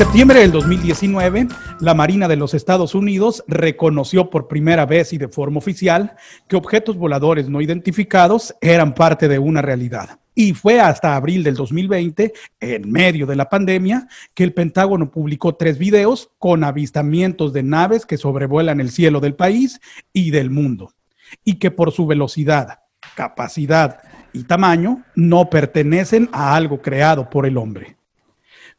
septiembre del 2019, la Marina de los Estados Unidos reconoció por primera vez y de forma oficial que objetos voladores no identificados eran parte de una realidad. Y fue hasta abril del 2020, en medio de la pandemia, que el Pentágono publicó tres videos con avistamientos de naves que sobrevuelan el cielo del país y del mundo, y que por su velocidad, capacidad y tamaño no pertenecen a algo creado por el hombre.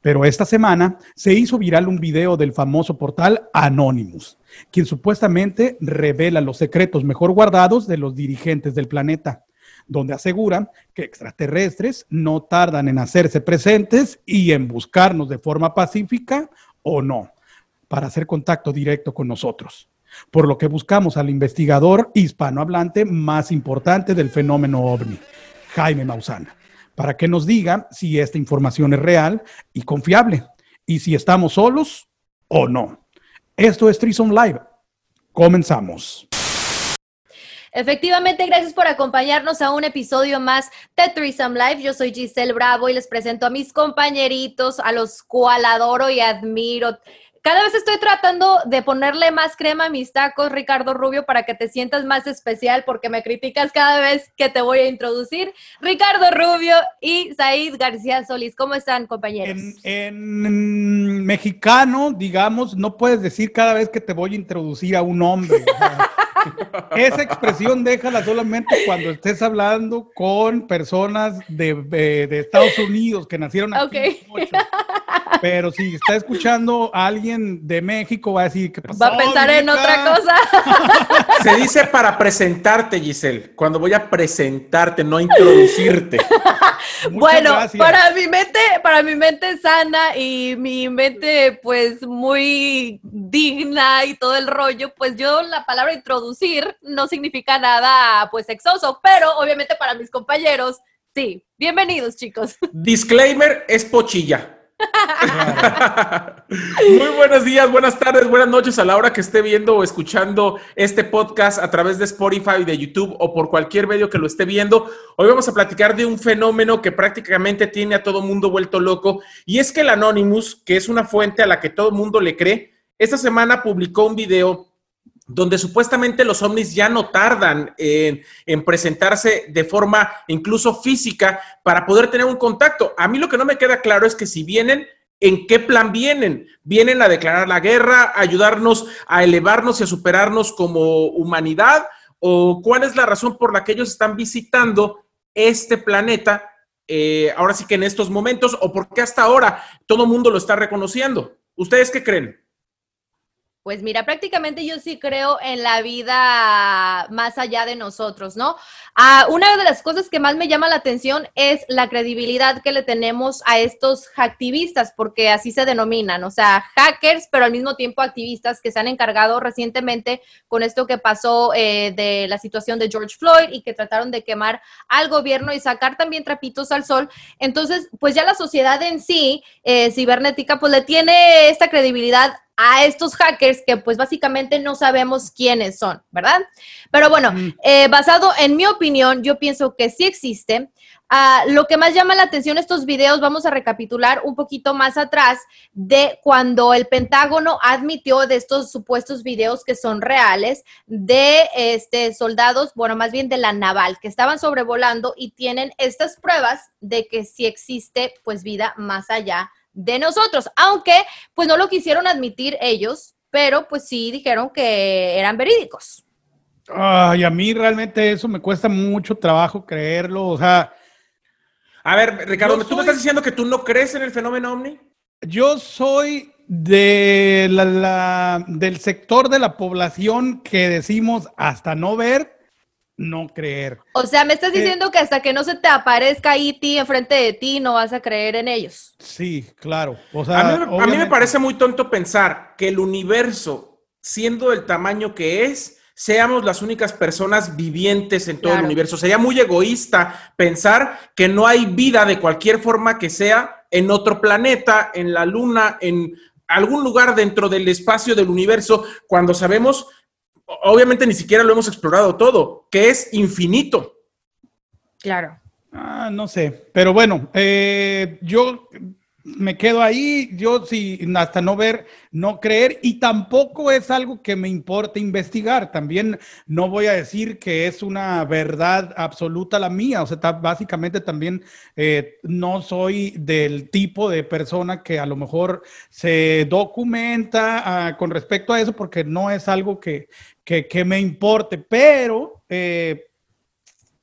Pero esta semana se hizo viral un video del famoso portal Anonymous, quien supuestamente revela los secretos mejor guardados de los dirigentes del planeta, donde asegura que extraterrestres no tardan en hacerse presentes y en buscarnos de forma pacífica o no, para hacer contacto directo con nosotros. Por lo que buscamos al investigador hispanohablante más importante del fenómeno ovni, Jaime Mausana para que nos diga si esta información es real y confiable y si estamos solos o no. Esto es Trison Live. Comenzamos. Efectivamente, gracias por acompañarnos a un episodio más de Threesome Live. Yo soy Giselle Bravo y les presento a mis compañeritos, a los cual adoro y admiro cada vez estoy tratando de ponerle más crema a mis tacos, Ricardo Rubio, para que te sientas más especial, porque me criticas cada vez que te voy a introducir. Ricardo Rubio y Said García Solís, ¿cómo están, compañeros? En, mexicano, digamos, no puedes decir cada vez que te voy a introducir a un hombre. esa expresión déjala solamente cuando estés hablando con personas de, Estados Unidos que nacieron aquí. Okay. Pero si está escuchando a alguien de México, va a decir que Va a pensar en otra cosa. Se dice para presentarte, Giselle. Cuando voy a presentarte, no a introducirte. bueno, para mi mente, para mi mente sana y mi mente, pues, muy digna y todo el rollo, pues yo la palabra introducir no significa nada, pues, sexoso, pero obviamente para mis compañeros, sí. Bienvenidos, chicos. Disclaimer, es pochilla. Muy buenos días, buenas tardes, buenas noches a la hora que esté viendo o escuchando este podcast a través de Spotify, de YouTube o por cualquier medio que lo esté viendo. Hoy vamos a platicar de un fenómeno que prácticamente tiene a todo mundo vuelto loco y es que el Anonymous, que es una fuente a la que todo mundo le cree, esta semana publicó un video donde supuestamente los ovnis ya no tardan en, presentarse de forma incluso física para poder tener un contacto. A mí lo que no me queda claro es que si vienen, ¿en qué plan vienen? ¿Vienen a declarar la guerra, a ayudarnos a elevarnos y a superarnos como humanidad? ¿O cuál es la razón por la que ellos están visitando este planeta eh, ahora sí que en estos momentos? ¿O por qué hasta ahora todo el mundo lo está reconociendo? ¿Ustedes qué creen? Pues mira, prácticamente yo sí creo en la vida más allá de nosotros, ¿no? Ah, una de las cosas que más me llama la atención es la credibilidad que le tenemos a estos activistas, porque así se denominan, o sea, hackers, pero al mismo tiempo activistas que se han encargado recientemente con esto que pasó eh, de la situación de George Floyd y que trataron de quemar al gobierno y sacar también trapitos al sol. Entonces, pues ya la sociedad en sí, eh, cibernética, pues le tiene esta credibilidad a estos hackers que pues básicamente no sabemos quiénes son, ¿verdad? Pero bueno, eh, basado en mi opinión, yo pienso que sí existe. Ah, lo que más llama la atención estos videos, vamos a recapitular un poquito más atrás de cuando el Pentágono admitió de estos supuestos videos que son reales de este soldados, bueno, más bien de la naval, que estaban sobrevolando y tienen estas pruebas de que sí existe pues vida más allá de nosotros, aunque pues no lo quisieron admitir ellos, pero pues sí dijeron que eran verídicos. Ay, a mí realmente eso me cuesta mucho trabajo creerlo, o sea... A ver, Ricardo, ¿tú me estás diciendo que tú no crees en el fenómeno ovni? Yo soy de la, del sector de la población que decimos hasta no ver, no creer. O sea, me estás eh, diciendo que hasta que no se te aparezca E.T. enfrente de ti, no vas a creer en ellos. Sí, claro. a, mí, me parece muy tonto pensar que el universo, siendo del tamaño que es, seamos las únicas personas vivientes en todo el universo. Sería muy egoísta pensar que no hay vida de cualquier forma que sea en otro planeta, en la luna, en algún lugar dentro del espacio del universo, cuando sabemos obviamente ni siquiera lo hemos explorado todo, que es infinito. Claro. Ah, no sé, pero bueno, eh, yo me quedo ahí, yo sí, hasta no ver, no creer, y tampoco es algo que me importe investigar. También no voy a decir que es una verdad absoluta la mía, o sea, básicamente también eh, no soy del tipo de persona que a lo mejor se documenta ah, con respecto a eso, porque no es algo que, que, me importe, pero... Eh,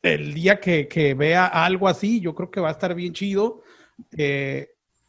el día que, que, vea algo así, yo creo que va a estar bien chido. Eh,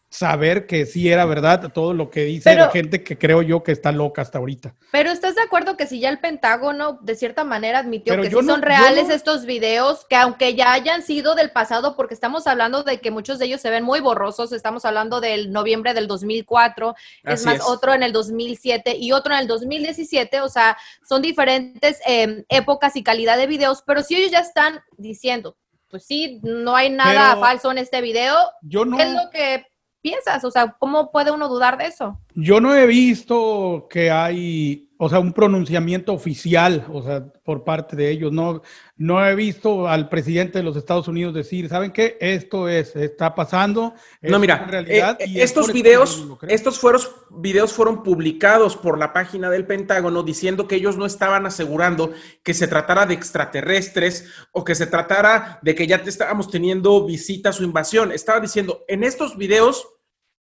saber que sí era verdad todo lo que dice la gente que creo yo que está loca hasta ahorita. Pero ¿estás de acuerdo que si ya el Pentágono de cierta manera admitió que sí son reales estos videos, que aunque ya hayan sido del pasado, porque estamos hablando de que muchos de ellos se ven muy borrosos, estamos hablando del noviembre del 2004, es más, otro en el 2007 y otro en el 2017, o sea, son diferentes em, épocas y calidad de videos, pero si ellos ya están diciendo, pues sí, no hay nada falso en este video, yo no, ¿qué es lo que piensas? O sea, ¿cómo puede uno dudar de eso? Yo no he visto que hay, o sea, un pronunciamiento oficial, o sea, por parte de ellos. No, no he visto al presidente de los Estados Unidos decir, ¿saben qué? Esto es, está pasando. No, mira, realidad eh, estos videos, estos fueron, videos fueron publicados por la página del Pentágono diciendo que ellos no estaban asegurando que se tratara de extraterrestres o que se tratara de que ya estábamos teniendo visitas o invasión. Estaba diciendo, en estos videos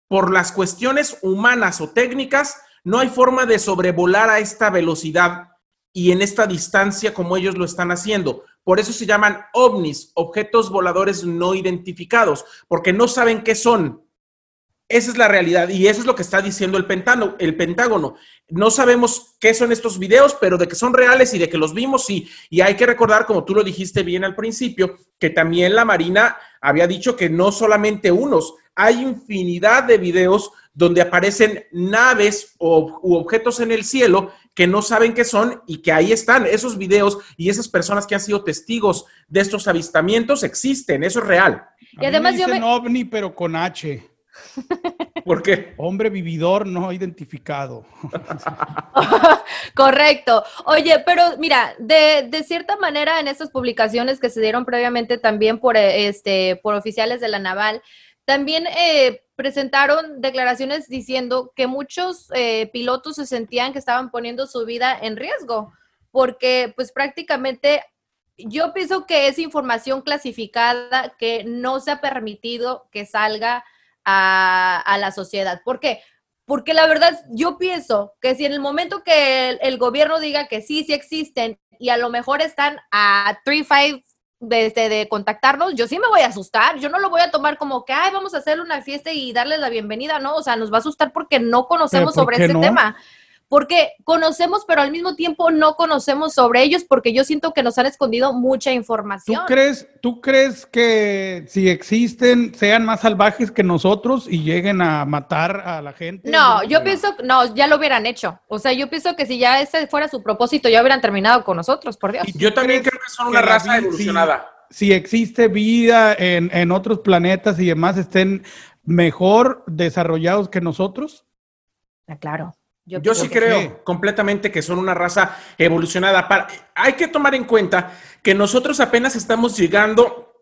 por las cuestiones humanas o técnicas, no hay forma de sobrevolar a esta velocidad y en esta distancia como ellos lo están haciendo. Por eso se llaman ovnis, objetos voladores no identificados, porque no saben qué son. Esa es la realidad y eso es lo que está diciendo el Pentágono. El Pentágono. No sabemos qué son estos videos, pero de que son reales y de que los vimos, sí. Y hay que recordar, como tú lo dijiste bien al principio, que también la Marina había dicho que no solamente unos, hay infinidad de videos donde aparecen naves o, u objetos en el cielo que no saben qué son y que ahí están. Esos videos y esas personas que han sido testigos de estos avistamientos existen, eso es real. y además me dicen ovni, pero con H. ¿Por qué? Hombre vividor no identificado. Correcto. Oye, pero mira, de, de, cierta manera en estas publicaciones que se dieron previamente también por, este, por oficiales de la Naval, también eh, presentaron declaraciones diciendo que muchos eh, pilotos se sentían que estaban poniendo su vida en riesgo, porque pues prácticamente yo pienso que es información clasificada que no se ha permitido que salga a, la sociedad. ¿Por qué? Porque la verdad, yo pienso que si en el momento que el, el gobierno diga que sí, sí existen y a lo mejor están a 3, 5 de, este, de contactarnos, yo sí me voy a asustar, yo no lo voy a tomar como que, ay, vamos a hacer una fiesta y darles la bienvenida, no, o sea, nos va a asustar porque no conocemos sobre este tema. Porque conocemos, pero al mismo tiempo no conocemos sobre ellos porque yo siento que nos han escondido mucha información. ¿Tú crees, ¿Tú crees que si existen sean más salvajes que nosotros y lleguen a matar a la gente? No, yo pienso, no, ya lo hubieran hecho. O sea, yo pienso que si ya ese fuera su propósito, ya hubieran terminado con nosotros, por Dios. Yo también creo que son una raza evolucionada. Si, existe vida en, en otros planetas y demás estén mejor desarrollados que nosotros. Ah, claro. Yo, sí creo completamente que son una raza evolucionada. hay que tomar en cuenta que nosotros apenas estamos llegando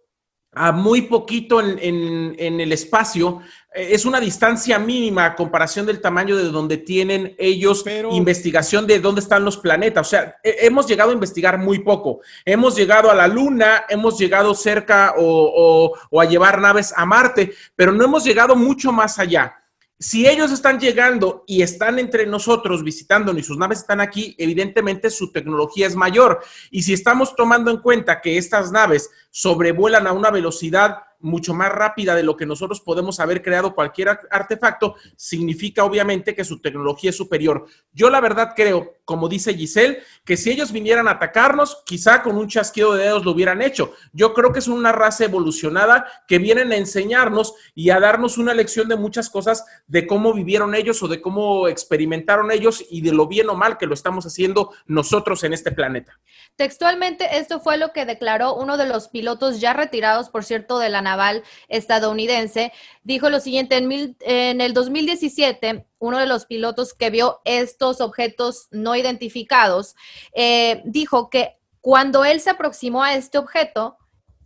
a muy poquito en, el espacio. Eh, es una distancia mínima a comparación del tamaño de donde tienen ellos investigación de dónde están los planetas. O sea, hemos llegado a investigar muy poco. Hemos llegado a la Luna, hemos llegado cerca o a llevar naves a Marte, pero no hemos llegado mucho más allá. Si ellos están llegando y están entre nosotros visitándonos y sus naves están aquí, evidentemente su tecnología es mayor. Y si estamos tomando en cuenta que estas naves sobrevuelan a una velocidad mucho más rápida de lo que nosotros podemos haber creado cualquier artefacto, significa obviamente que su tecnología es superior. Yo la verdad creo, como dice Giselle, que si ellos vinieran a atacarnos, quizá con un chasquido de dedos lo hubieran hecho. Yo creo que es una raza evolucionada que vienen a enseñarnos y a darnos una lección de muchas cosas de cómo vivieron ellos o de cómo experimentaron ellos y de lo bien o mal que lo estamos haciendo nosotros en este planeta. Textualmente, esto fue lo que declaró uno de los pilotos ya retirados, por cierto, de la naval estadounidense. Dijo lo siguiente, en, en el 2017, uno de los pilotos que vio estos objetos no identificados, eh, dijo que cuando él se aproximó a este objeto,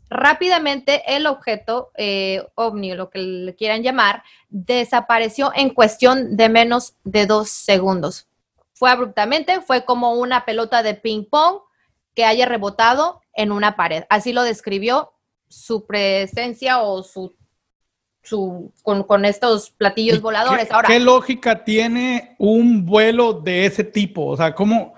rápidamente el objeto eh, ovni, lo que le quieran llamar, desapareció en cuestión de menos de dos segundos. Fue abruptamente, fue como una pelota de ping pong que haya rebotado en una pared. Así lo describió su presencia o su, su con, estos platillos voladores. ¿Qué, Ahora, ¿Qué lógica tiene un vuelo de ese tipo? O sea, ¿cómo,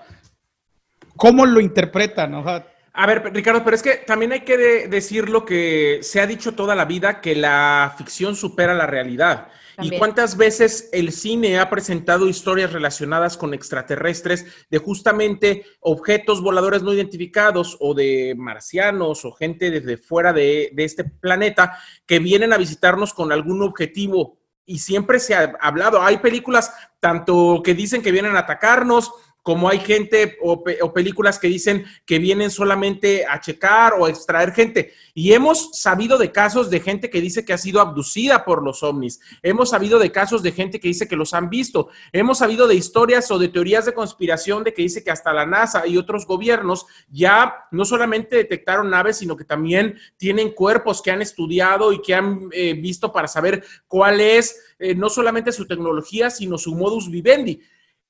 cómo lo interpretan? O sea, a ver, Ricardo, pero es que también hay que decir lo que se ha dicho toda la vida, que la ficción supera la realidad. ¿Y cuántas veces el cine ha presentado historias relacionadas con extraterrestres de justamente objetos voladores no identificados o de marcianos o gente desde fuera de, de este planeta que vienen a visitarnos con algún objetivo? Y siempre se ha hablado, hay películas tanto que dicen que vienen a atacarnos, como hay gente o, películas que dicen que vienen solamente a checar o a extraer gente. Y hemos sabido de casos de gente que dice que ha sido abducida por los ovnis. Hemos sabido de casos de gente que dice que los han visto. Hemos sabido de historias o de teorías de conspiración de que dice que hasta la NASA y otros gobiernos ya no solamente detectaron naves, sino que también tienen cuerpos que han estudiado y que han eh, visto para saber cuál es eh, no solamente su tecnología, sino su modus vivendi.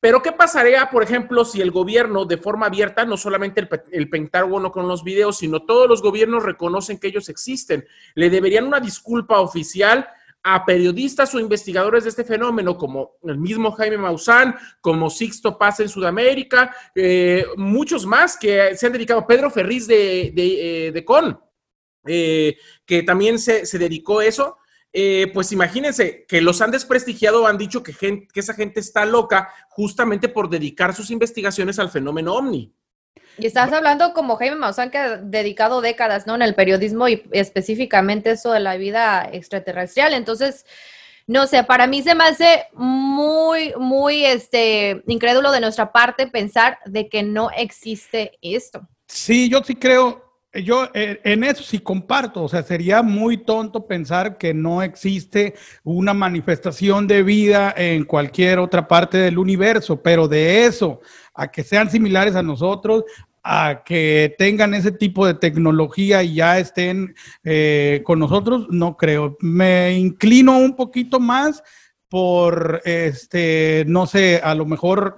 Pero ¿qué pasaría, por ejemplo, si el gobierno de forma abierta, no solamente el, Pentágono con los videos, sino todos los gobiernos reconocen que ellos existen? Le deberían una disculpa oficial a periodistas o investigadores de este fenómeno, como el mismo Jaime Maussan, como Sixto Paz en Sudamérica, eh, muchos más que se han dedicado, Pedro Ferriz de, de, eh, Con, eh, que también se, se dedicó a eso. Eh, pues imagínense que los han desprestigiado, han dicho que, que esa gente está loca justamente por dedicar sus investigaciones al fenómeno ovni. Y estás hablando como Jaime Maussan, que ha dedicado décadas, ¿no? En el periodismo y específicamente eso de la vida extraterrestrial. Entonces, no sé, para mí se me hace muy, muy, este, incrédulo de nuestra parte pensar de que no existe esto. Sí, yo sí creo, yo eh, en eso sí comparto, o sea, sería muy tonto pensar que no existe una manifestación de vida en cualquier otra parte del universo, pero de eso a que sean similares a nosotros, a que tengan ese tipo de tecnología y ya estén eh, con nosotros, no creo. Me inclino un poquito más por, este, no sé, a lo mejor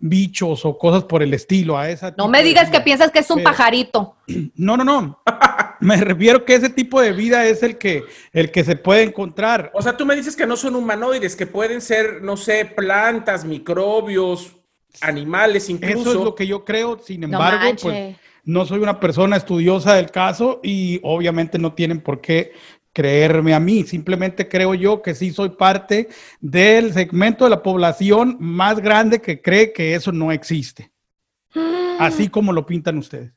bichos o cosas por el estilo. A esa no me digas que piensas que es un pajarito. No, no, no. me refiero que ese tipo de vida es el que, el que se puede encontrar. O sea, tú me dices que no son humanoides, que pueden ser, no sé, plantas, microbios, animales incluso. Eso es lo que yo creo. Sin embargo, pues no soy una persona estudiosa del caso y obviamente no tienen por qué creerme a mí, simplemente creo yo que sí soy parte del segmento de la población más grande que cree que eso no existe. Así como lo pintan ustedes.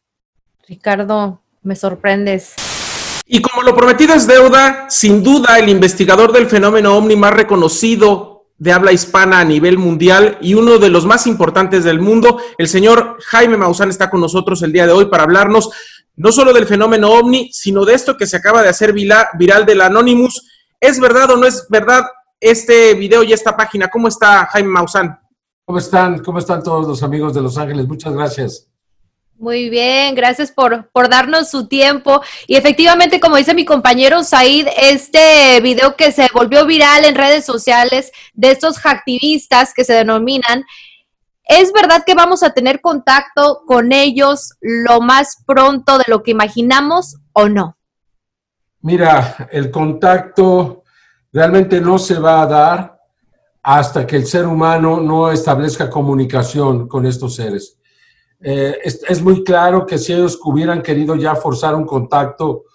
Ricardo, me sorprendes. Y como lo prometido es deuda, sin duda el investigador del fenómeno ovni más reconocido de habla hispana a nivel mundial y uno de los más importantes del mundo, el señor Jaime Maussan está con nosotros el día de hoy para hablarnos no solo del fenómeno ovni, sino de esto que se acaba de hacer viral del Anonymous. ¿Es verdad o no es verdad este video y esta página? ¿Cómo está Jaime Maussan? ¿Cómo están? ¿Cómo están todos los amigos de Los Ángeles? Muchas gracias. Muy bien, gracias por, por darnos su tiempo. Y efectivamente, como dice mi compañero Said, este video que se volvió viral en redes sociales de estos hacktivistas que se denominan, ¿Es verdad que vamos a tener contacto con ellos lo más pronto de lo que imaginamos o no? Mira, el contacto realmente no se va a dar hasta que el ser humano no establezca comunicación con estos seres. Eh, es, muy claro que si ellos hubieran querido ya forzar un contacto,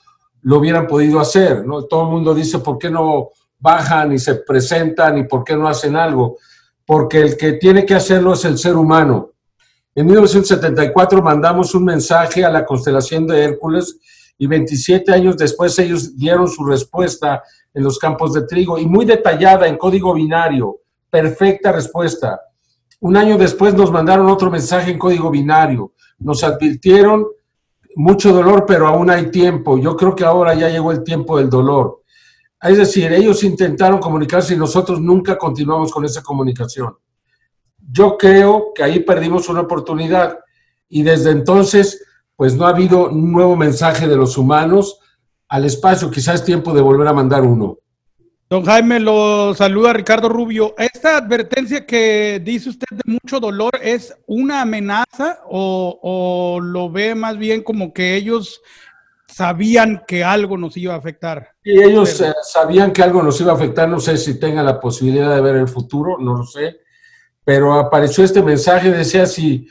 lo hubieran podido hacer. ¿no? Todo el mundo dice, ¿por qué no bajan y se presentan y por qué no hacen algo? Porque el que tiene que hacerlo es el ser humano. En 1974 mandamos un mensaje a la constelación de Hércules y 27 años después ellos dieron su respuesta en los campos de trigo y muy detallada en código binario, perfecta respuesta. Un año después nos mandaron otro mensaje en código binario. Nos advirtieron mucho dolor, pero aún hay tiempo. Yo creo que ahora ya llegó el tiempo del dolor. Es decir, ellos intentaron comunicarse y nosotros nunca continuamos con esa comunicación. Yo creo que ahí perdimos una oportunidad y desde entonces pues no ha habido un nuevo mensaje de los humanos al espacio. Quizás es tiempo de volver a mandar uno. Don Jaime, lo saluda Ricardo Rubio. ¿Esta advertencia que dice usted de mucho dolor es una amenaza o, lo ve más bien como que ellos sabían que algo nos iba a afectar? Sí, ellos eh, sabían que algo nos iba a afectar. No sé si tengan la posibilidad de ver el futuro, no lo sé. Pero apareció este mensaje, decía así,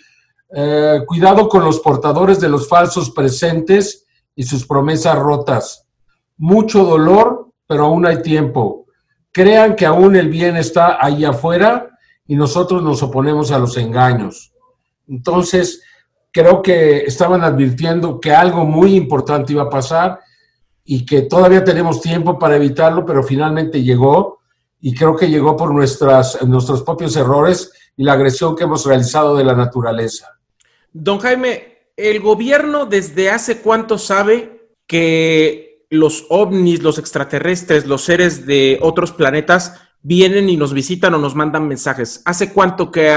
eh, cuidado con los portadores de los falsos presentes y sus promesas rotas. Mucho dolor pero aún hay tiempo. Crean que aún el bien está ahí afuera y nosotros nos oponemos a los engaños. Entonces, creo que estaban advirtiendo que algo muy importante iba a pasar y que todavía tenemos tiempo para evitarlo, pero finalmente llegó y creo que llegó por nuestras, nuestros propios errores y la agresión que hemos realizado de la naturaleza. Don Jaime, ¿el gobierno desde hace cuánto sabe que los ovnis, los extraterrestres, los seres de otros planetas vienen y nos visitan o nos mandan mensajes. ¿Hace cuánto que,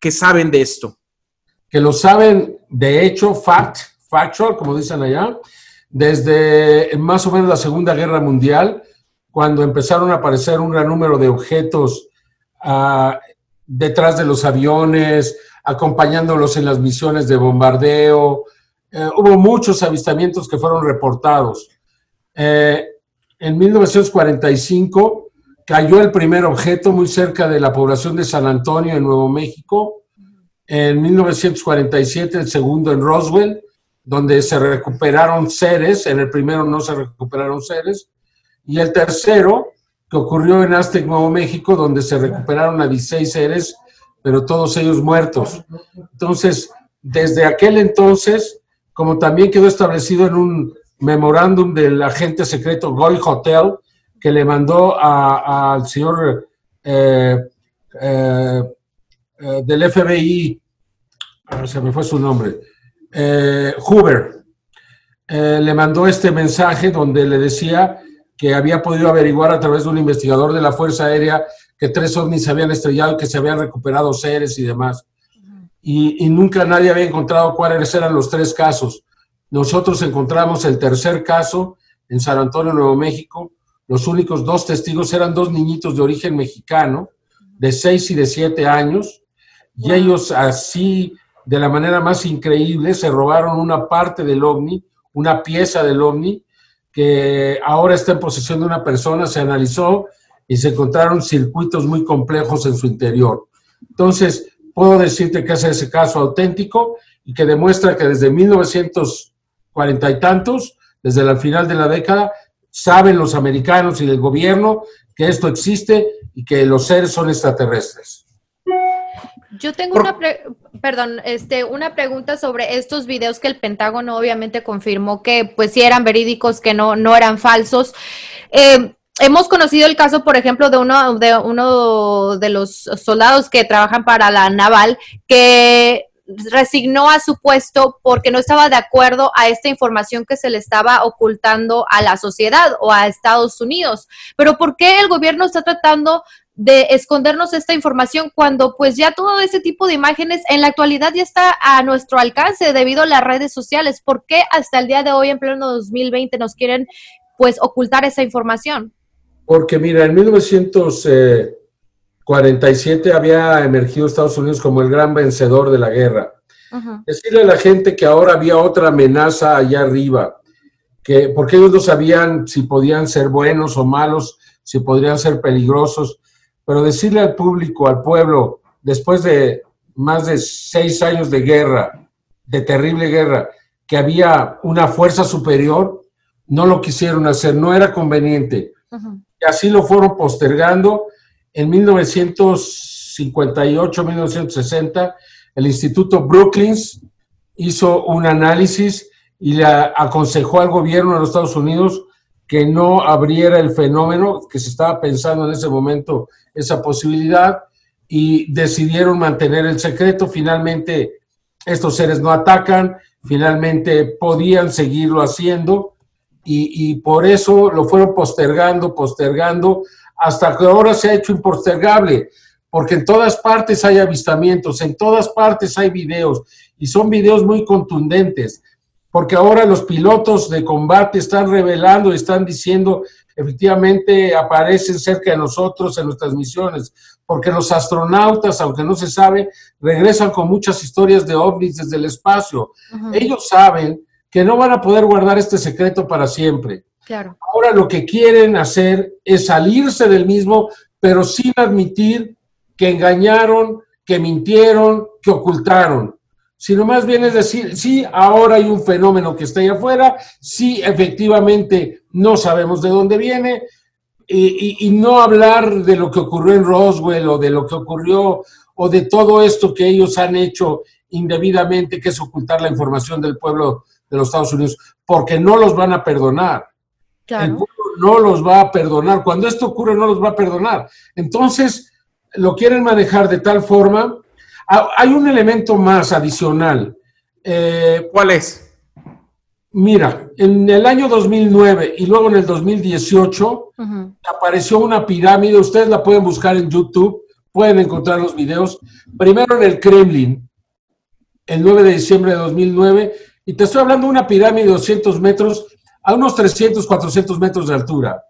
que saben de esto? Que lo saben, de hecho, fact, factual, como dicen allá, desde más o menos la Segunda Guerra Mundial, cuando empezaron a aparecer un gran número de objetos ah, detrás de los aviones, acompañándolos en las misiones de bombardeo. Eh, hubo muchos avistamientos que fueron reportados. Eh, en 1945 cayó el primer objeto muy cerca de la población de San Antonio, en Nuevo México. En 1947 el segundo en Roswell, donde se recuperaron seres. En el primero no se recuperaron seres. Y el tercero, que ocurrió en Aztec, Nuevo México, donde se recuperaron a 16 seres, pero todos ellos muertos. Entonces, desde aquel entonces, como también quedó establecido en un memorándum del agente secreto Goy Hotel que le mandó al señor eh, eh, eh, del FBI, se me fue su nombre, Hoover, le mandó este mensaje donde le decía que había podido averiguar a través de un investigador de la Fuerza Aérea que tres ovnis habían estrellado, que se habían recuperado seres y demás. Y, nunca nadie había encontrado cuáles eran los tres casos. Nosotros encontramos el tercer caso en San Antonio, Nuevo México. Los únicos dos testigos eran dos niñitos de origen mexicano, de seis y de siete años, y ellos así, de la manera más increíble, se robaron una parte del ovni, una pieza del ovni, que ahora está en posesión de una persona, se analizó y se encontraron circuitos muy complejos en su interior. Entonces, puedo decirte que es ese caso auténtico y que demuestra que desde 1900 cuarenta y tantos, desde el final de la década, saben los americanos y el gobierno que esto existe y que los seres son extraterrestres. Yo tengo una, perdón, este, una pregunta sobre estos videos que el Pentágono obviamente confirmó que pues sí eran verídicos, que no, no eran falsos. Eh, hemos conocido el caso, por ejemplo, de uno, de uno de los soldados que trabajan para la naval, que resignó a su puesto porque no estaba de acuerdo a esta información que se le estaba ocultando a la sociedad o a Estados Unidos. Pero ¿por qué el gobierno está tratando de escondernos esta información cuando pues ya todo ese tipo de imágenes en la actualidad ya está a nuestro alcance debido a las redes sociales? ¿Por qué hasta el día de hoy, en pleno 2020, nos quieren pues ocultar esa información? Porque mira, en 1900... 47 había emergido Estados Unidos como el gran vencedor de la guerra. Decirle a la gente que ahora había otra amenaza allá arriba, que, porque ellos no sabían si podían ser buenos o malos, si podrían ser peligrosos, pero decirle al público, al pueblo, después de más de seis años de guerra, de terrible guerra, que había una fuerza superior, no lo quisieron hacer, no era conveniente. Y así lo fueron postergando en 1958-1960, el Instituto Brookings hizo un análisis y le aconsejó al gobierno de los Estados Unidos que no abriera el fenómeno, que se estaba pensando en ese momento esa posibilidad, y decidieron mantener el secreto. Finalmente, estos seres no atacan, finalmente podían seguirlo haciendo, y, y por eso lo fueron postergando, postergando, hasta que ahora se ha hecho impostergable, porque en todas partes hay avistamientos, en todas partes hay videos, y son videos muy contundentes. Porque ahora los pilotos de combate están revelando, están diciendo, efectivamente aparecen cerca de nosotros en nuestras misiones, porque los astronautas, aunque no se sabe, regresan con muchas historias de ovnis desde el espacio. Ellos saben que no van a poder guardar este secreto para siempre. Claro. Ahora lo que quieren hacer es salirse del mismo, pero sin admitir que engañaron, que mintieron, que ocultaron sino más bien es decir, sí, ahora hay un fenómeno que está ahí afuera, sí, efectivamente no sabemos de dónde viene, y, no hablar de lo que ocurrió en Roswell o de lo que ocurrió o de todo esto que ellos han hecho indebidamente, que es ocultar la información del pueblo de los Estados Unidos, porque no los van a perdonar. El pueblo no los va a perdonar. Cuando esto ocurre, no los va a perdonar. Entonces, lo quieren manejar de tal forma hay un elemento más adicional. Eh, ¿Cuál es? Mira, en el año 2009 y luego en el 2018 apareció una pirámide, ustedes la pueden buscar en YouTube, pueden encontrar los videos. Primero en el Kremlin, el 9 de diciembre de 2009, y te estoy hablando de una pirámide de 200 metros a unos 300, 400 metros de altura.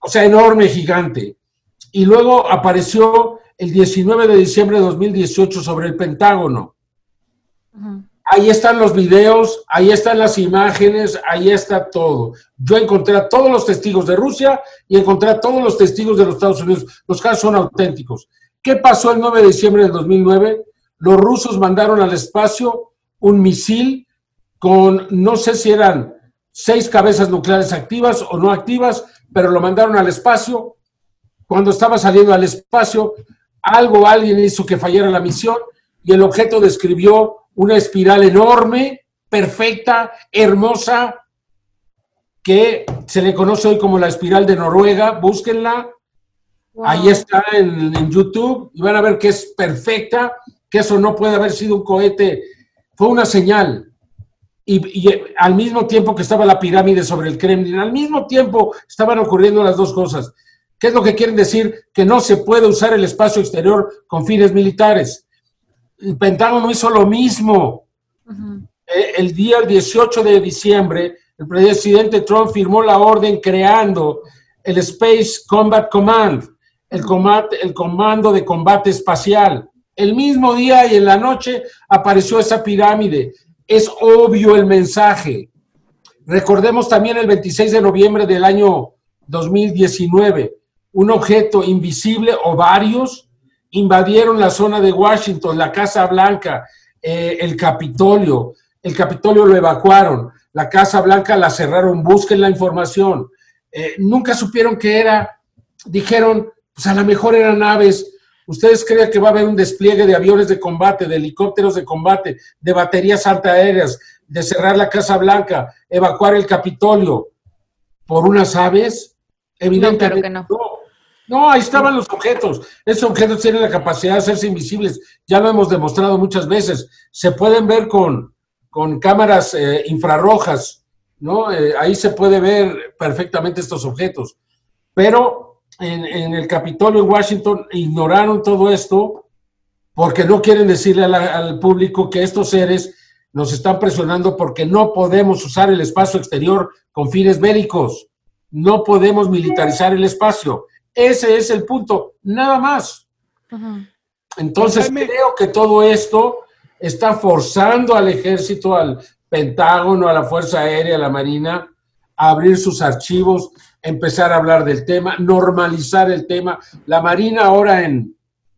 O sea, enorme, gigante. Y luego apareció el 19 de diciembre de 2018 sobre el Pentágono. Ahí están los videos, ahí están las imágenes, ahí está todo. Yo encontré a todos los testigos de Rusia y encontré a todos los testigos de los Estados Unidos. Los casos son auténticos. ¿Qué pasó el 9 de diciembre del 2009? Los rusos mandaron al espacio un misil con, no sé si eran seis cabezas nucleares activas o no activas, pero lo mandaron al espacio. Cuando estaba saliendo al espacio, algo, alguien hizo que fallara la misión y el objeto describió una espiral enorme, perfecta, hermosa, que se le conoce hoy como la espiral de Noruega. Búsquenla. Ahí está en, YouTube y van a ver que es perfecta, que eso no puede haber sido un cohete. Fue una señal. Y, y, al mismo tiempo que estaba la pirámide sobre el Kremlin, al mismo tiempo estaban ocurriendo las dos cosas. ¿Qué es lo que quieren decir? Que no se puede usar el espacio exterior con fines militares. El Pentágono hizo lo mismo. Eh, el día 18 de diciembre, el presidente Trump firmó la orden creando el Space Combat Command, el, el comando de combate espacial. El mismo día y en la noche apareció esa pirámide. Es obvio el mensaje. Recordemos también el 26 de noviembre del año 2019 un objeto invisible o varios invadieron la zona de Washington, la Casa Blanca, eh, el Capitolio. El Capitolio lo evacuaron, la Casa Blanca la cerraron, busquen la información. Eh, nunca supieron qué era. Dijeron, pues a lo mejor eran naves. ¿Ustedes creen que va a haber un despliegue de aviones de combate, de helicópteros de combate, de baterías antiaéreas, de cerrar la Casa Blanca, evacuar el Capitolio por unas aves? Evidentemente no. No, ahí estaban los objetos. Esos objetos tienen la capacidad de hacerse invisibles. Ya lo hemos demostrado muchas veces. Se pueden ver con, con cámaras eh, infrarrojas, ¿no? Eh, ahí se puede ver perfectamente estos objetos. Pero en, el Capitolio en Washington ignoraron todo esto porque no quieren decirle al público que estos seres nos están presionando porque no podemos usar el espacio exterior con fines bélicos. No podemos militarizar el espacio. Ese es el punto, nada más. Entonces creo que todo esto está forzando al ejército, al Pentágono, a la Fuerza Aérea, a la Marina, a abrir sus archivos, empezar a hablar del tema, normalizar el tema. La Marina ahora en,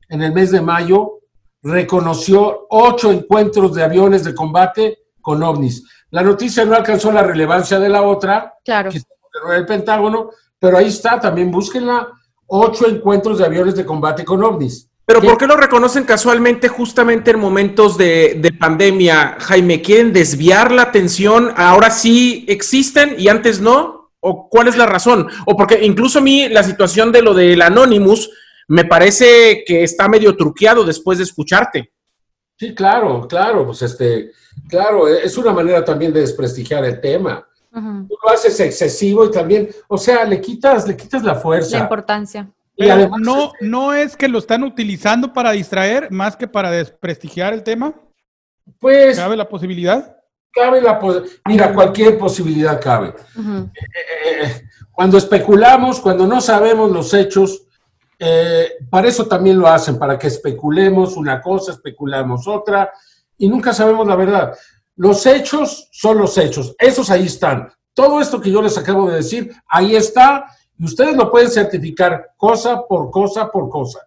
en el mes de mayo reconoció ocho encuentros de aviones de combate con ovnis. La noticia no alcanzó la relevancia de la otra, claro. que el Pentágono, pero ahí está, también búsquenla ocho encuentros de aviones de combate con ovnis. Pero ¿por qué lo reconocen casualmente justamente en momentos de, pandemia, Jaime? ¿Quieren desviar la atención? ¿Ahora sí existen y antes no? ¿O cuál es la razón? O porque incluso a mí la situación de lo del Anonymous me parece que está medio truqueado después de escucharte. Sí, claro, claro, pues este, claro, es una manera también de desprestigiar el tema. Tú lo haces excesivo y también, o sea, le quitas, le quitas la fuerza. La importancia. Y además, no, no es que lo están utilizando para distraer más que para desprestigiar el tema. Pues. ¿Cabe la posibilidad? Cabe la Mira, cualquier posibilidad cabe. Eh, eh, cuando especulamos, cuando no sabemos los hechos, eh, para eso también lo hacen, para que especulemos una cosa, especulamos otra, y nunca sabemos la verdad. Los hechos son los hechos, esos ahí están. Todo esto que yo les acabo de decir, ahí está, y ustedes lo pueden certificar cosa por cosa por cosa.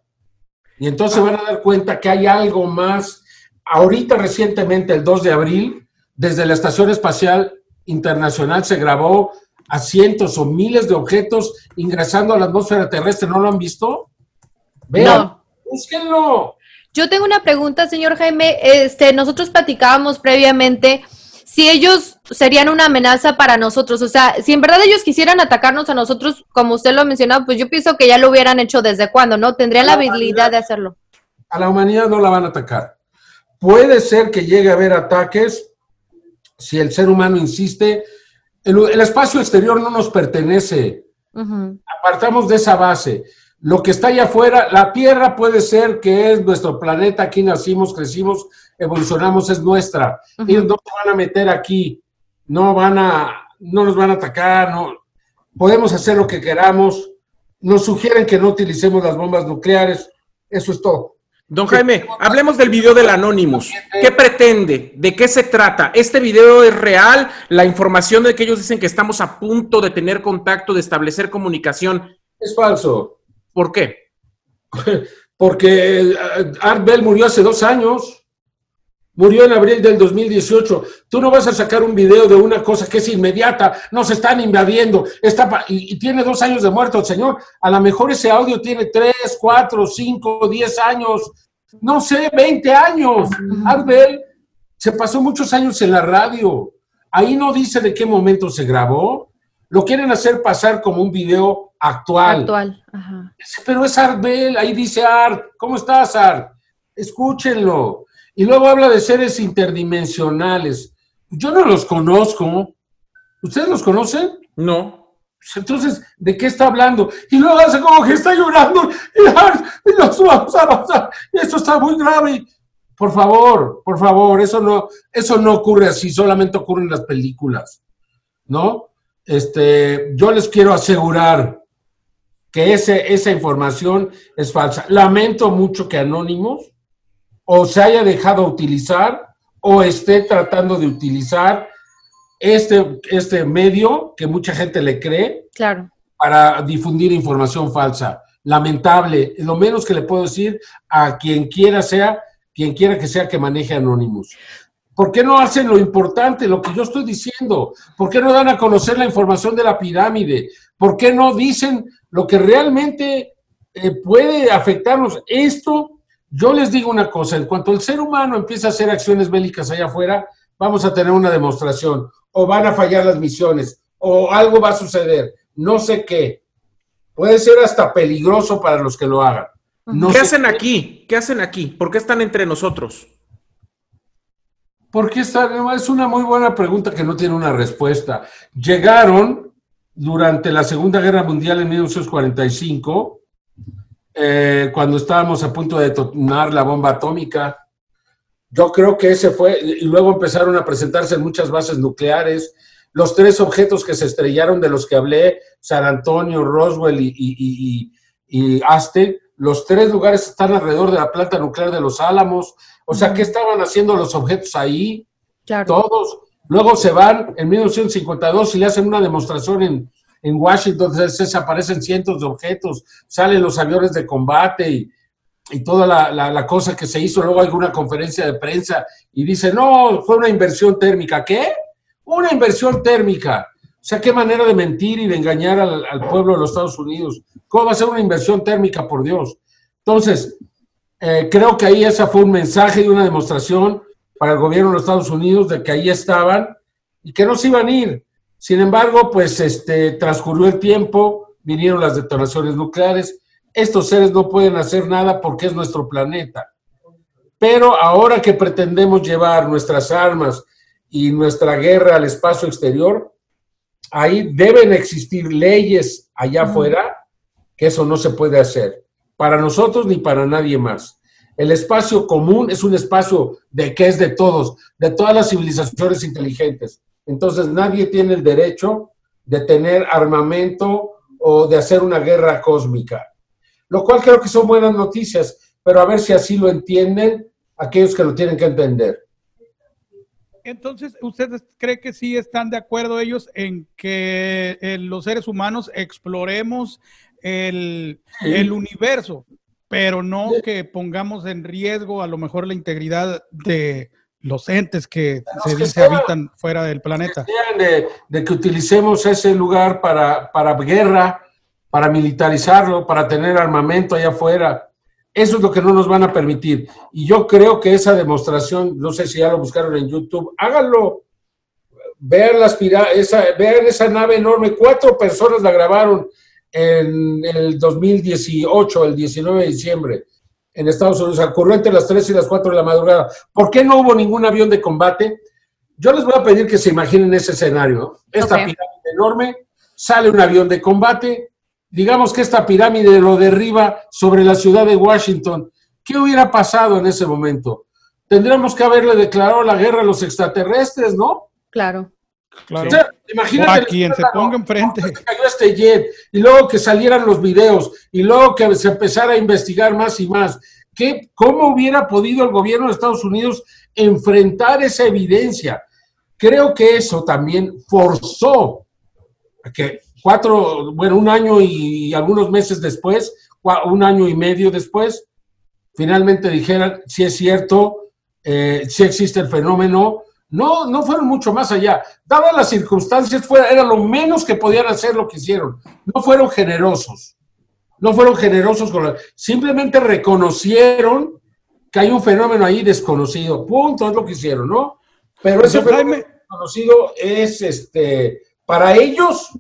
Y entonces van a dar cuenta que hay algo más. Ahorita recientemente, el 2 de abril, desde la Estación Espacial Internacional se grabó a cientos o miles de objetos ingresando a la atmósfera terrestre. ¿No lo han visto? Vean, búsquenlo. Yo tengo una pregunta, señor Jaime. Este, nosotros platicábamos previamente si ellos serían una amenaza para nosotros. O sea, si en verdad ellos quisieran atacarnos a nosotros, como usted lo ha mencionado, pues yo pienso que ya lo hubieran hecho desde cuando, ¿no? Tendrían la, habilidad de hacerlo. A la humanidad no la van a atacar. Puede ser que llegue a haber ataques si el ser humano insiste. El, espacio exterior no nos pertenece. Apartamos de esa base. Lo que está allá afuera, la Tierra puede ser que es nuestro planeta, aquí nacimos, crecimos, evolucionamos, es nuestra. Ellos no se van a meter aquí, no van a, no nos van a atacar, no. Podemos hacer lo que queramos. Nos sugieren que no utilicemos las bombas nucleares. Eso es todo. Don Jaime, hablemos del video del Anonymous. ¿Qué pretende? ¿De qué se trata? ¿Este video es real? La información de que ellos dicen que estamos a punto de tener contacto, de establecer comunicación. Es falso. ¿Por qué? Porque eh, Art Bell murió hace dos años. Murió en abril del 2018. Tú no vas a sacar un video de una cosa que es inmediata, nos están invadiendo, está y, tiene dos años de muerto el señor. A lo mejor ese audio tiene tres, cuatro, cinco, diez años, no sé, veinte años. Arbel se pasó muchos años en la radio. Ahí no dice de qué momento se grabó. Lo quieren hacer pasar como un video actual. Actual, Pero es Arbel, ahí dice Art. ¿Cómo estás, Art? Escúchenlo. Y luego habla de seres interdimensionales. Yo no los conozco. ¿Ustedes los conocen? No. Pues entonces, ¿de qué está hablando? Y luego hace como que está llorando y, nos vamos a pasar. Esto está muy grave. Por favor, por favor, eso no, eso no ocurre así, solamente ocurre en las películas. ¿No? Este, yo les quiero asegurar que ese, esa información es falsa. Lamento mucho que Anónimos o se haya dejado utilizar o esté tratando de utilizar este, este medio que mucha gente le cree claro. para difundir información falsa. Lamentable, lo menos que le puedo decir a quien quiera sea, quien quiera que sea que maneje Anonymous. ¿Por qué no hacen lo importante, lo que yo estoy diciendo? ¿Por qué no dan a conocer la información de la pirámide? ¿Por qué no dicen lo que realmente eh, puede afectarnos? Esto yo les digo una cosa, en cuanto el ser humano empieza a hacer acciones bélicas allá afuera, vamos a tener una demostración, o van a fallar las misiones, o algo va a suceder, no sé qué. Puede ser hasta peligroso para los que lo hagan. ¿Qué hacen aquí? ¿Qué hacen aquí? ¿Por qué están entre nosotros? Porque están? Es una muy buena pregunta que no tiene una respuesta. Llegaron durante la Segunda Guerra Mundial en 1945 eh, cuando estábamos a punto de detonar la bomba atómica. Yo creo que ese fue, y luego empezaron a presentarse en muchas bases nucleares. Los tres objetos que se estrellaron de los que hablé, San Antonio, Roswell y, y, y, Aztec, los tres lugares están alrededor de la planta nuclear de los Álamos. O sea, ¿qué estaban haciendo los objetos ahí? Todos. Luego se van en 1952 y le hacen una demostración en, en Washington se desaparecen cientos de objetos, salen los aviones de combate y, toda la, cosa que se hizo. Luego hay una conferencia de prensa y dice, no, fue una inversión térmica. ¿Qué? Una inversión térmica. O sea, qué manera de mentir y de engañar al, pueblo de los Estados Unidos. ¿Cómo va a ser una inversión térmica, por Dios? Entonces, eh, creo que ahí esa fue un mensaje y una demostración para el gobierno de los Estados Unidos de que ahí estaban y que no se iban a ir. Sin embargo, pues este, transcurrió el tiempo, vinieron las detonaciones nucleares. Estos seres no pueden hacer nada porque es nuestro planeta. Pero ahora que pretendemos llevar nuestras armas y nuestra guerra al espacio exterior, ahí deben existir leyes allá afuera que eso no se puede hacer, para nosotros ni para nadie más. El espacio común es un espacio de que es de todos, de todas las civilizaciones inteligentes. Entonces nadie tiene el derecho de tener armamento o de hacer una guerra cósmica. Lo cual creo que son buenas noticias, pero a ver si así lo entienden aquellos que lo tienen que entender. Entonces, ¿ustedes creen que sí están de acuerdo ellos en que eh, los seres humanos exploremos el, el universo, pero no que pongamos en riesgo a lo mejor la integridad de los entes que se dice habitan fuera del planeta? De, de, que utilicemos ese lugar para, para guerra, para militarizarlo, para tener armamento allá afuera. Eso es lo que no nos van a permitir. Y yo creo que esa demostración, no sé si ya lo buscaron en YouTube, háganlo. Vean, las esa, vean esa nave enorme. Cuatro personas la grabaron en, el 2018, el 19 de diciembre, en Estados Unidos. Ocurrió entre las 3 y las 4 de la madrugada. ¿Por qué no hubo ningún avión de combate? Yo les voy a pedir que se imaginen ese escenario. Esta pirámide enorme, sale un avión de combate, digamos que esta pirámide lo derriba sobre la ciudad de Washington, ¿qué hubiera pasado en ese momento? Tendríamos que haberle declarado la guerra a los extraterrestres, ¿no? Claro. Claro. imagínate quien se ponga enfrente. Cayó este jet, y luego que salieran los videos, y luego que se empezara a investigar más y más. ¿Qué, ¿Cómo hubiera podido el gobierno de Estados Unidos enfrentar esa evidencia? Creo que eso también forzó a que cuatro, bueno, un año y algunos meses después, un año y medio después, finalmente dijeran si es cierto, eh, si existe el fenómeno. No, no fueron mucho más allá. Dadas las circunstancias, fue, era lo menos que podían hacer lo que hicieron. No fueron generosos. No fueron generosos con la, simplemente reconocieron que hay un fenómeno ahí desconocido. Punto, es lo que hicieron, ¿no? Pero ese fenómeno desconocido es este para ellos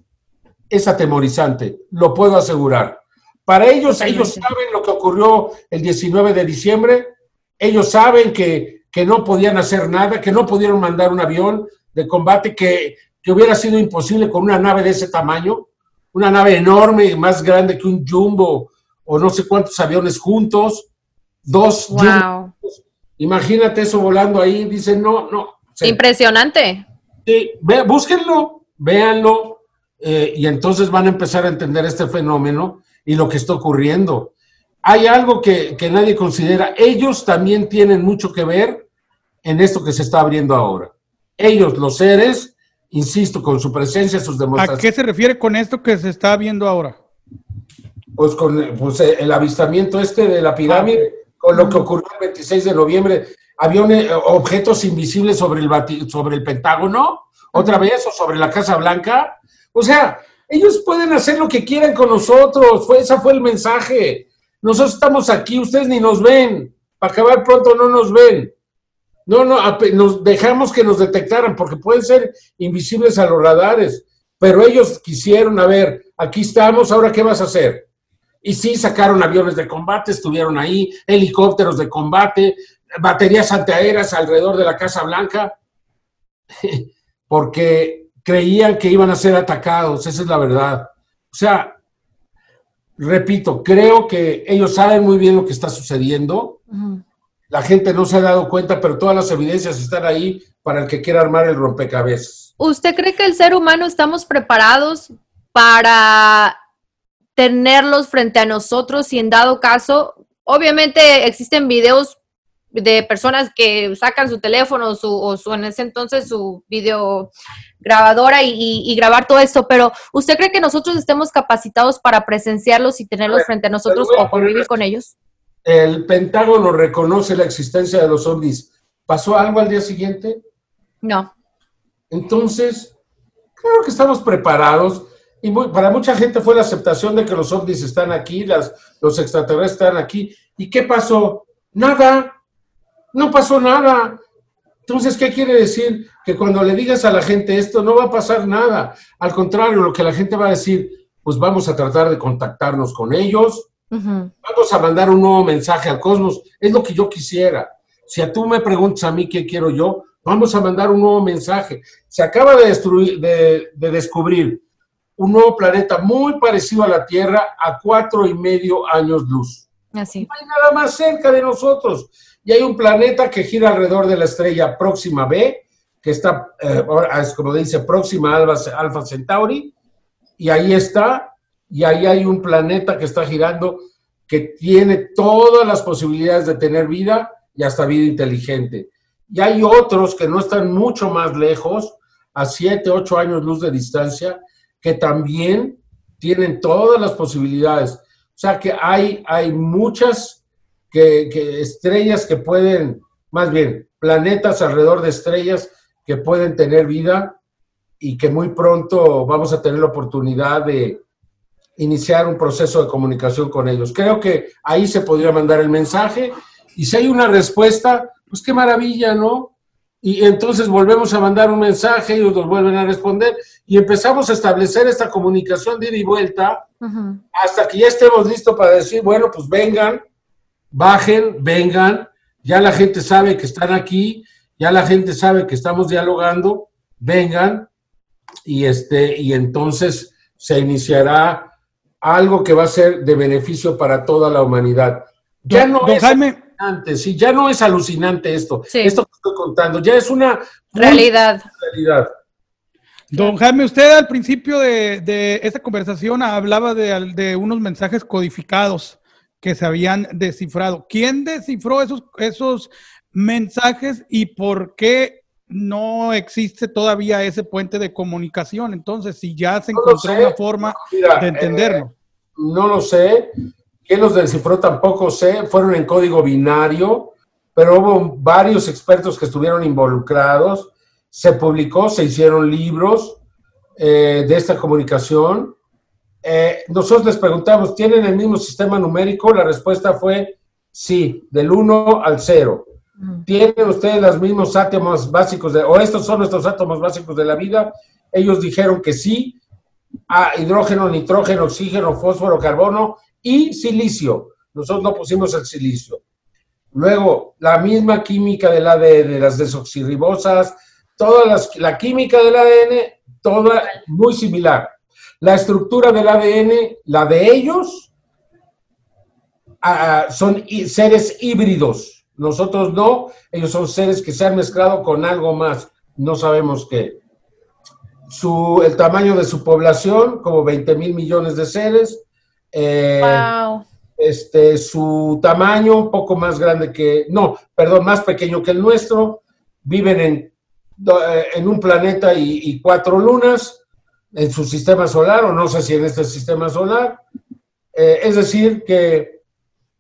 es atemorizante, lo puedo asegurar. Para ellos, ellos saben lo que ocurrió el 19 de diciembre, ellos saben que, que no podían hacer nada, que no pudieron mandar un avión de combate, que, que hubiera sido imposible con una nave de ese tamaño, una nave enorme, más grande que un jumbo o no sé cuántos aviones juntos, dos. Wow. Imagínate eso volando ahí, dicen, no, no. Impresionante. Sí, búsquenlo, véanlo, eh, y entonces van a empezar a entender este fenómeno y lo que está ocurriendo. Hay algo que, que nadie considera. Ellos también tienen mucho que ver en esto que se está abriendo ahora. Ellos, los seres, insisto, con su presencia, sus demostraciones. ¿A qué se refiere con esto que se está viendo ahora? Pues con pues, eh, el avistamiento este de la pirámide, ah, con lo que ocurrió el 26 de noviembre, aviones, objetos invisibles sobre el, sobre el Pentágono, otra vez, o sobre la Casa Blanca, o sea, ellos pueden hacer lo que quieran con nosotros. Fue, ese fue el mensaje. Nosotros estamos aquí, ustedes ni nos ven. Para acabar pronto no nos ven. No, no, nos dejamos que nos detectaran porque pueden ser invisibles a los radares. Pero ellos quisieron, a ver, aquí estamos, ahora qué vas a hacer. Y sí, sacaron aviones de combate, estuvieron ahí, helicópteros de combate, baterías antiaéreas alrededor de la Casa Blanca, porque creían que iban a ser atacados, esa es la verdad. O sea, repito, creo que ellos saben muy bien lo que está sucediendo. La gente no se ha dado cuenta, pero todas las evidencias están ahí para el que quiera armar el rompecabezas. ¿Usted cree que el ser humano estamos preparados para tenerlos frente a nosotros y en dado caso, obviamente existen videos de personas que sacan su teléfono su, o su, en ese entonces su video grabadora y, grabar todo esto, pero ¿usted cree que nosotros estemos capacitados para presenciarlos y tenerlos frente a nosotros o convivir con ellos? El Pentágono reconoce la existencia de los ovnis. ¿Pasó algo al día siguiente? No. Entonces, claro que estamos preparados. Y para mucha gente fue la aceptación de que los ovnis están aquí, las, los extraterrestres están aquí. ¿Y qué pasó? Nada. No pasó nada. Entonces, ¿qué quiere decir? Que cuando le digas a la gente esto, no va a pasar nada. Al contrario, lo que la gente va a decir, pues vamos a tratar de contactarnos con ellos, vamos a mandar un nuevo mensaje al cosmos. Es lo que yo quisiera. Si a tú me preguntas a mí qué quiero yo, vamos a mandar un nuevo mensaje. Se acaba de, destruir, de, de descubrir un nuevo planeta muy parecido a la Tierra a cuatro y medio años luz. Así. No hay nada más cerca de nosotros. Y hay un planeta que gira alrededor de la estrella próxima B, que está, eh, es como dice, próxima Alfa, Alfa Centauri, y ahí está, y ahí hay un planeta que está girando que tiene todas las posibilidades de tener vida y hasta vida inteligente. Y hay otros que no están mucho más lejos, a 7, 8 años luz de distancia, que también tienen todas las posibilidades. O sea que hay, hay muchas que, estrellas que pueden, más bien, planetas alrededor de estrellas que pueden tener vida y que muy pronto vamos a tener la oportunidad de iniciar un proceso de comunicación con ellos. Creo que ahí se podría mandar el mensaje y si hay una respuesta, pues qué maravilla, ¿no? Y entonces volvemos a mandar un mensaje, y nos vuelven a responder y empezamos a establecer esta comunicación de ida y vuelta hasta que ya estemos listos para decir, bueno, pues vengan, bajen, vengan, ya la gente sabe que están aquí, ya la gente sabe que estamos dialogando, vengan y este y entonces se iniciará algo que va a ser de beneficio para toda la humanidad. Ya no es alucinante, sí, ya no es alucinante esto. Esto que estoy contando, ya es una realidad. realidad. Don Jaime, usted al principio de, esta conversación hablaba de, de, unos mensajes codificados que se habían descifrado. ¿Quién descifró esos, esos mensajes y por qué no existe todavía ese puente de comunicación? Entonces, si ya se encontró una forma de entenderlo. Eh, no lo sé. ¿Quién los descifró? Tampoco sé. Fueron en código binario, pero hubo varios expertos que estuvieron involucrados. Se publicó, se hicieron libros eh, de esta comunicación. Eh, nosotros les preguntamos, ¿tienen el mismo sistema numérico? La respuesta fue sí, del 1 al 0. ¿Tienen ustedes los mismos átomos básicos de, o estos son nuestros átomos básicos de la vida? Ellos dijeron que sí, a hidrógeno, nitrógeno, oxígeno, fósforo, carbono y silicio. Nosotros no pusimos el silicio. Luego, la misma química del ADN, las desoxirribosas, toda las, la química del ADN, toda muy similar. La estructura del ADN, la de ellos, ah, son seres híbridos. Nosotros no, ellos son seres que se han mezclado con algo más. No sabemos qué. Su, el tamaño de su población, como 20 mil millones de seres. Eh, este, su tamaño, un poco más grande que, no, perdón, más pequeño que el nuestro. Viven en, eh, en un planeta y cuatro lunas en su sistema solar, o no sé si en este sistema solar. Eh, es decir, que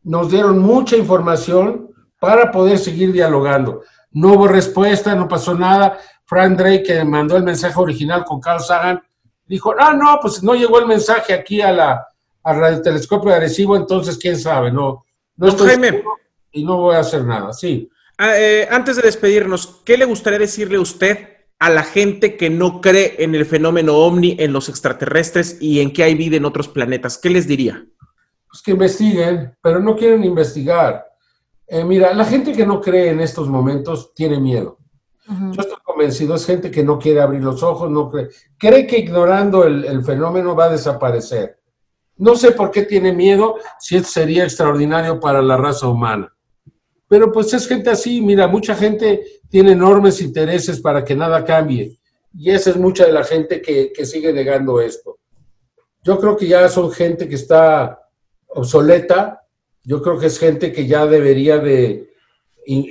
nos dieron mucha información para poder seguir dialogando. No hubo respuesta, no pasó nada. Frank Drake, que mandó el mensaje original con Carl Sagan, dijo, ah, no, pues no llegó el mensaje aquí a la, al radiotelescopio de Arecibo, entonces quién sabe, no, no estoy y no voy a hacer nada, sí. Ah, eh, antes de despedirnos, ¿qué le gustaría decirle a usted a la gente que no cree en el fenómeno ovni, en los extraterrestres y en que hay vida en otros planetas? ¿Qué les diría? Pues que investiguen, pero no quieren investigar. Eh, mira, la gente que no cree en estos momentos tiene miedo. Yo estoy convencido, es gente que no quiere abrir los ojos, no cree. Cree que ignorando el, el fenómeno va a desaparecer. No sé por qué tiene miedo, si sería extraordinario para la raza humana. Pero pues es gente así, mira, mucha gente tiene enormes intereses para que nada cambie. Y esa es mucha de la gente que, sigue negando esto. Yo creo que ya son gente que está obsoleta. Yo creo que es gente que ya debería de,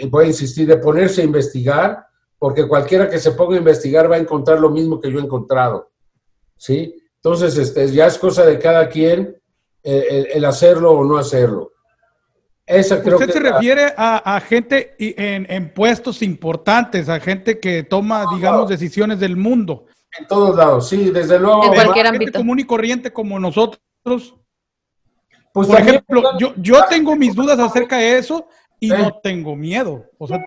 voy a insistir, de ponerse a investigar, porque cualquiera que se ponga a investigar va a encontrar lo mismo que yo he encontrado. ¿Sí? Entonces, este, ya es cosa de cada quien eh, el hacerlo o no hacerlo. ¿Usted se refiere a, gente en, puestos importantes, a gente que toma, digamos, decisiones del mundo? En todos lados, sí, desde luego. En cualquier ámbito. Gente común y corriente como nosotros. Pues Por ejemplo, yo, yo tengo mis dudas acerca de eso y no tengo miedo. O sea,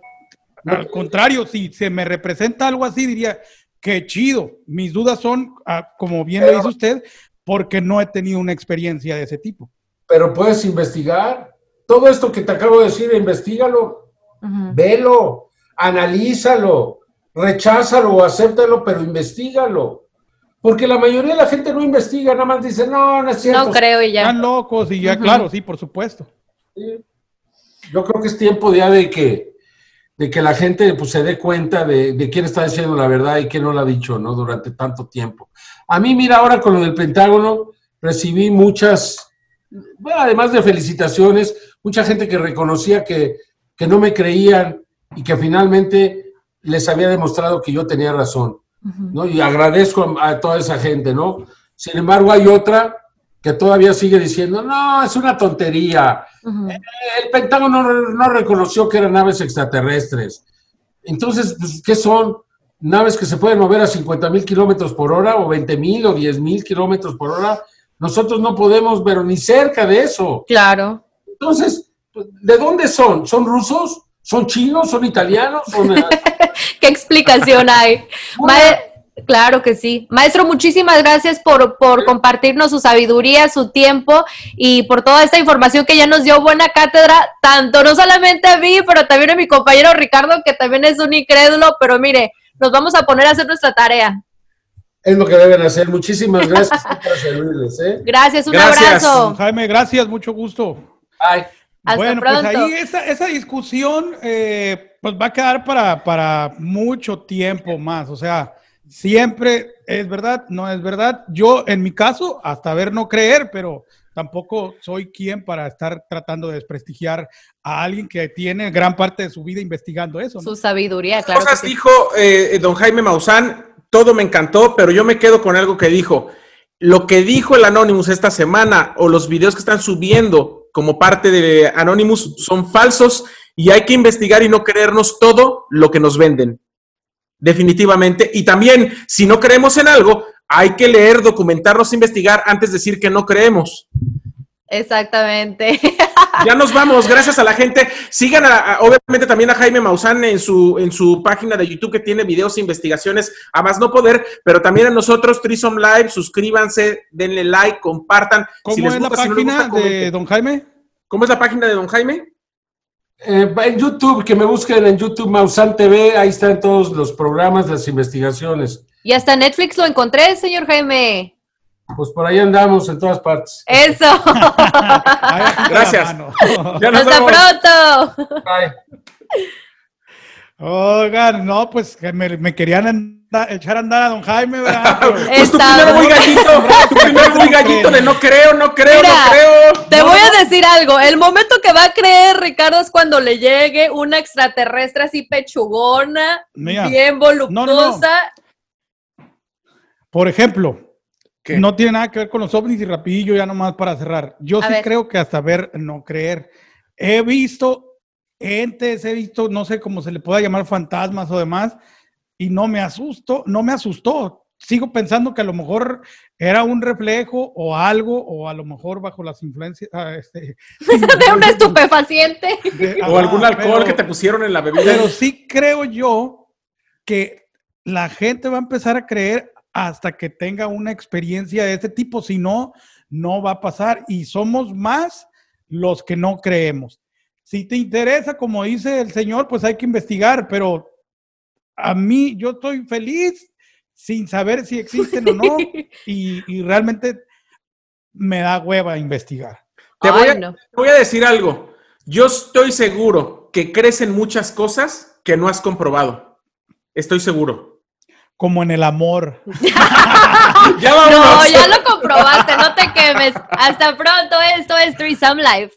al contrario, si se me representa algo así, diría, qué chido. Mis dudas son, ah, como bien lo dice usted, porque no he tenido una experiencia de ese tipo. Pero puedes investigar, todo esto que te acabo de decir, investigalo, velo, analízalo, recházalo o acéptalo, pero investigalo. Porque la mayoría de la gente no investiga, nada más dice, no, no es cierto. No creo y ya. Están locos y ya, claro, sí, por supuesto. Yo creo que es tiempo ya de que, de que la gente pues, se dé cuenta de, de, quién está diciendo la verdad y quién no la ha dicho, ¿no? Durante tanto tiempo. A mí, mira, ahora con lo del Pentágono, recibí muchas, bueno, además de felicitaciones, mucha gente que reconocía que, que no me creían y que finalmente les había demostrado que yo tenía razón, ¿no? Y agradezco a, toda esa gente, ¿no? Sin embargo, hay otra que todavía sigue diciendo, no, es una tontería. Eh, el Pentágono no, no, reconoció que eran naves extraterrestres. Entonces, pues, ¿qué son? Naves que se pueden mover a 50 mil kilómetros por hora o 20 mil o 10 mil kilómetros por hora. Nosotros no podemos, pero ni cerca de eso. Claro. Entonces, ¿de dónde son? ¿Son rusos? ¿Son chinos? ¿Son italianos? ¿Qué explicación hay? Claro que sí. Maestro, muchísimas gracias por, por, compartirnos su sabiduría, su tiempo y por toda esta información que ya nos dio buena cátedra, tanto no solamente a mí, pero también a mi compañero Ricardo, que también es un incrédulo, pero mire, nos vamos a poner a hacer nuestra tarea. Es lo que deben hacer. Muchísimas gracias por servirles. ¿eh? Gracias, un abrazo. Jaime, gracias, mucho gusto. Bye bueno, pues ahí esa, esa discusión eh, pues va a quedar para, para mucho tiempo más. O sea, siempre es verdad, no es verdad. Yo, en mi caso, hasta ver no creer, pero tampoco soy quien para estar tratando de desprestigiar a alguien que tiene gran parte de su vida investigando eso. Su sabiduría, claro. Cosas dijo eh, don Jaime Maussan, todo me encantó, pero yo me quedo con algo que dijo. Lo que dijo el Anonymous esta semana o los videos que están subiendo como parte de Anonymous son falsos y hay que investigar y no creernos todo lo que nos venden. Definitivamente. Y también, si no creemos en algo, hay que leer, documentarnos, investigar antes de decir que no creemos. Exactamente. Ya nos vamos, gracias a la gente. Sigan obviamente también a Jaime Maussan en su, en su página de YouTube que tiene videos e investigaciones a más no poder, pero también a nosotros, Trisom Live, suscríbanse, denle like, compartan. ¿Cómo es la página de Don Jaime? ¿Cómo es la página de Don Jaime? Eh, en YouTube, que me busquen en YouTube Maussan TV, ahí están todos los programas, las investigaciones. Y hasta Netflix lo encontré, señor Jaime. Pues por ahí andamos en todas partes. Eso. Gracias. Hasta pronto. Bye. Oigan, no, pues que me, querían echar a andar a don Jaime, ¿verdad? pues tu primero muy gallito, tu primero muy gallito de no creo, no creo, no creo. Te voy a decir algo, el momento que va a creer Ricardo es cuando le llegue una extraterrestre así pechugona, bien voluptuosa. Por ejemplo, no tiene nada que ver con los ovnis y rapidillo, ya nomás para cerrar. Yo sí creo que hasta ver, no creer. He visto entes, he visto, no sé cómo se le pueda llamar fantasmas o demás, y no me asustó, no me asustó. Sigo pensando que a lo mejor era un reflejo o algo, o a lo mejor bajo las influencias ah, este, de un estupefaciente. o algún alcohol que te pusieron en la bebida. Pero sí creo yo que la gente va a empezar a creer hasta que tenga una experiencia de este tipo. Si no, no va a pasar. Y somos más los que no creemos. Si te interesa, como dice el señor, pues hay que investigar, pero a mí yo estoy feliz sin saber si existen o no y, realmente me da hueva investigar. Te voy, a, voy a decir algo. Yo estoy seguro que crecen muchas cosas que no has comprobado. Estoy seguro como en el amor. ya no, ya lo comprobaste, no te quemes. Hasta pronto, esto es Threesome Live.